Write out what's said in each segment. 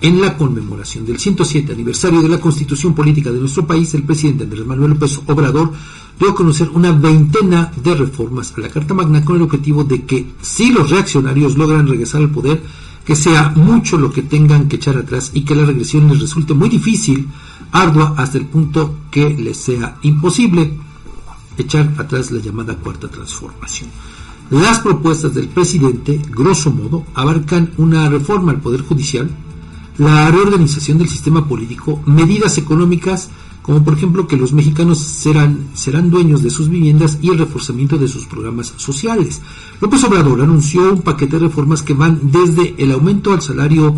en la conmemoración del 107 aniversario de la Constitución Política de nuestro país, el presidente Andrés Manuel López Obrador dio a conocer una veintena de reformas a la Carta Magna con el objetivo de que si los reaccionarios logran regresar al poder, que sea mucho lo que tengan que echar atrás y que la regresión les resulte muy difícil, ardua hasta el punto que les sea imposible echar atrás la llamada cuarta transformación. Las propuestas del presidente, grosso modo, abarcan una reforma al Poder Judicial, la reorganización del sistema político, medidas económicas, como por ejemplo que los mexicanos serán, serán dueños de sus viviendas y el reforzamiento de sus programas sociales. López Obrador anunció un paquete de reformas que van desde el aumento al salario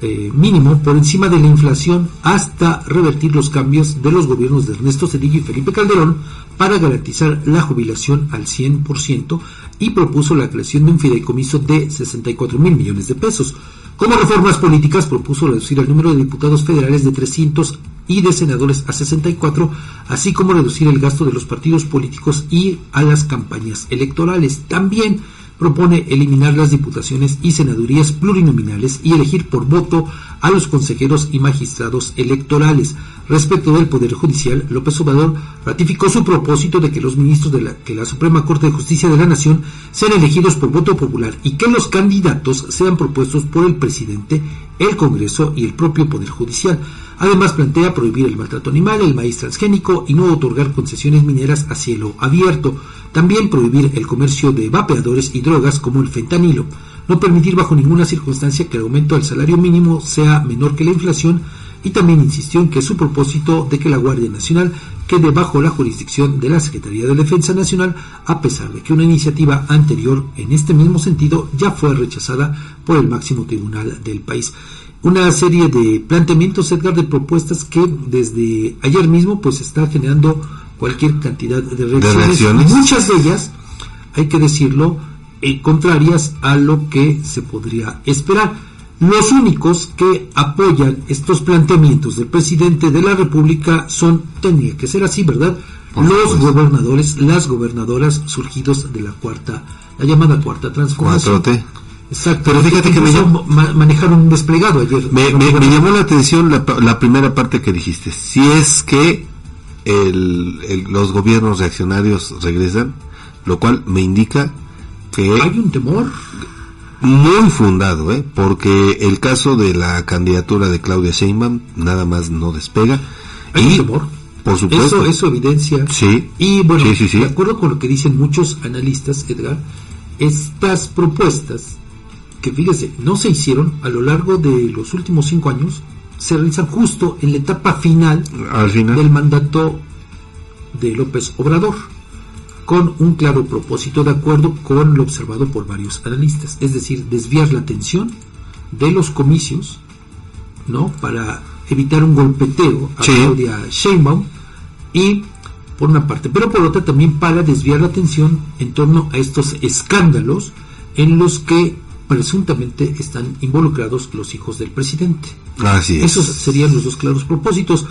eh, mínimo por encima de la inflación hasta revertir los cambios de los gobiernos de Ernesto Cedillo y Felipe Calderón para garantizar la jubilación al 100% y propuso la creación de un fideicomiso de 64 mil millones de pesos. Como reformas políticas propuso reducir el número de diputados federales de 300 y de senadores a 64, así como reducir el gasto de los partidos políticos y a las campañas electorales. También propone eliminar las diputaciones y senadurías plurinominales y elegir por voto a los consejeros y magistrados electorales. Respecto del Poder Judicial, López Obrador ratificó su propósito de que los ministros de la, que la Suprema Corte de Justicia de la Nación sean elegidos por voto popular y que los candidatos sean propuestos por el presidente, el Congreso y el propio Poder Judicial. Además, plantea prohibir el maltrato animal, el maíz transgénico y no otorgar concesiones mineras a cielo abierto. También prohibir el comercio de vapeadores y drogas como el fentanilo. No permitir bajo ninguna circunstancia que el aumento del salario mínimo sea menor que la inflación y también insistió en que su propósito de que la Guardia Nacional quede bajo la jurisdicción de la Secretaría de Defensa Nacional, a pesar de que una iniciativa anterior en este mismo sentido ya fue rechazada por el máximo tribunal del país. Una serie de planteamientos, Edgar, de propuestas que desde ayer mismo pues está generando cualquier cantidad de reacciones, muchas de ellas, hay que decirlo, eh, contrarias a lo que se podría esperar. Los únicos que apoyan estos planteamientos del presidente de la República son, tendría que ser así, ¿verdad? los gobernadores, las gobernadoras surgidos de la cuarta, la llamada cuarta transformación. Exacto. Pero fíjate que me llamó, manejaron un desplegado ayer. Me, llamó la atención la, primera parte que dijiste. Si es que el, los gobiernos reaccionarios regresan, lo cual me indica que... Hay un temor. Muy fundado, ¿eh? porque el caso de la candidatura de Claudia Sheinbaum nada más no despega. Hay un temor. Por supuesto. Eso, eso evidencia. Sí. Y bueno, de acuerdo con lo que dicen muchos analistas, Edgar, estas propuestas que fíjese, no se hicieron a lo largo de los últimos cinco años, se realizan justo en la etapa final, del mandato de López Obrador, con un claro propósito de acuerdo con lo observado por varios analistas, es decir, desviar la atención de los comicios, ¿no? Para evitar un golpeteo a Claudia Sheinbaum y por una parte, pero por otra también para desviar la atención en torno a estos escándalos en los que presuntamente están involucrados los hijos del presidente. Así Esos serían los dos claros propósitos.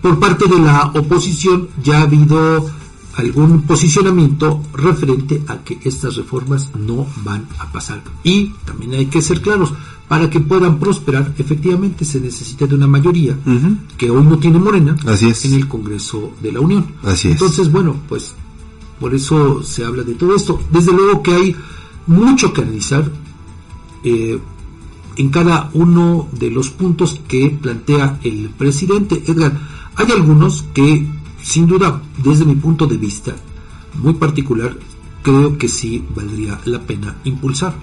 Por parte de la oposición ya ha habido algún posicionamiento referente a que estas reformas no van a pasar. Y también hay que ser claros, para que puedan prosperar, efectivamente se necesita de una mayoría que hoy no tiene Morena en el Congreso de la Unión. Así Entonces, bueno, pues por eso se habla de todo esto. Desde luego que hay mucho que analizar, eh, en cada uno de los puntos que plantea el presidente. Edgar, hay algunos que, sin duda, desde mi punto de vista muy particular, creo que sí valdría la pena impulsar,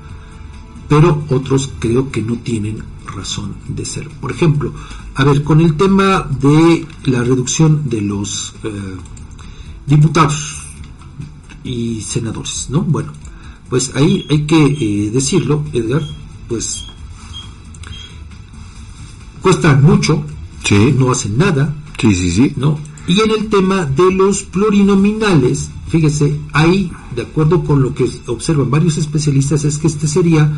pero otros creo que no tienen razón de ser. Por ejemplo, a ver, con el tema de la reducción de los eh, diputados y senadores, ¿no? Bueno, pues ahí hay que eh, decirlo, Edgar, pues cuestan mucho, no hacen nada, sí, sí, sí. ¿no? Y en el tema de los plurinominales, fíjese, ahí, de acuerdo con lo que observan varios especialistas, es que este sería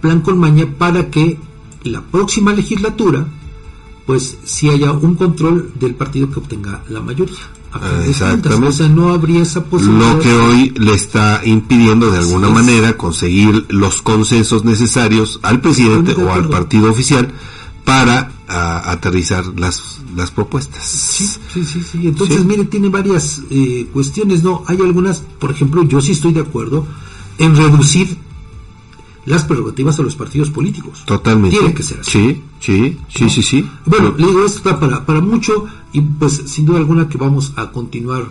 plan con maña para que la próxima legislatura, pues si haya un control del partido que obtenga la mayoría. Exactamente. no habría esa posibilidad. Lo que hoy le está impidiendo de alguna manera conseguir los consensos necesarios al presidente o al partido oficial para a, aterrizar las, las propuestas. Sí, sí, sí, sí. Entonces, mire, tiene varias eh, cuestiones, ¿no? Hay algunas, por ejemplo, yo sí estoy de acuerdo en reducir las prerrogativas a los partidos políticos. Totalmente. Tiene que ser así. Sí, sí, sí, sí, sí. Bueno, le digo, esto está para, para mucho y pues sin duda alguna que vamos a continuar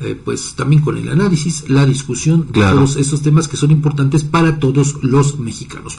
eh, pues también con el análisis, la discusión de Claro. todos estos temas que son importantes para todos los mexicanos.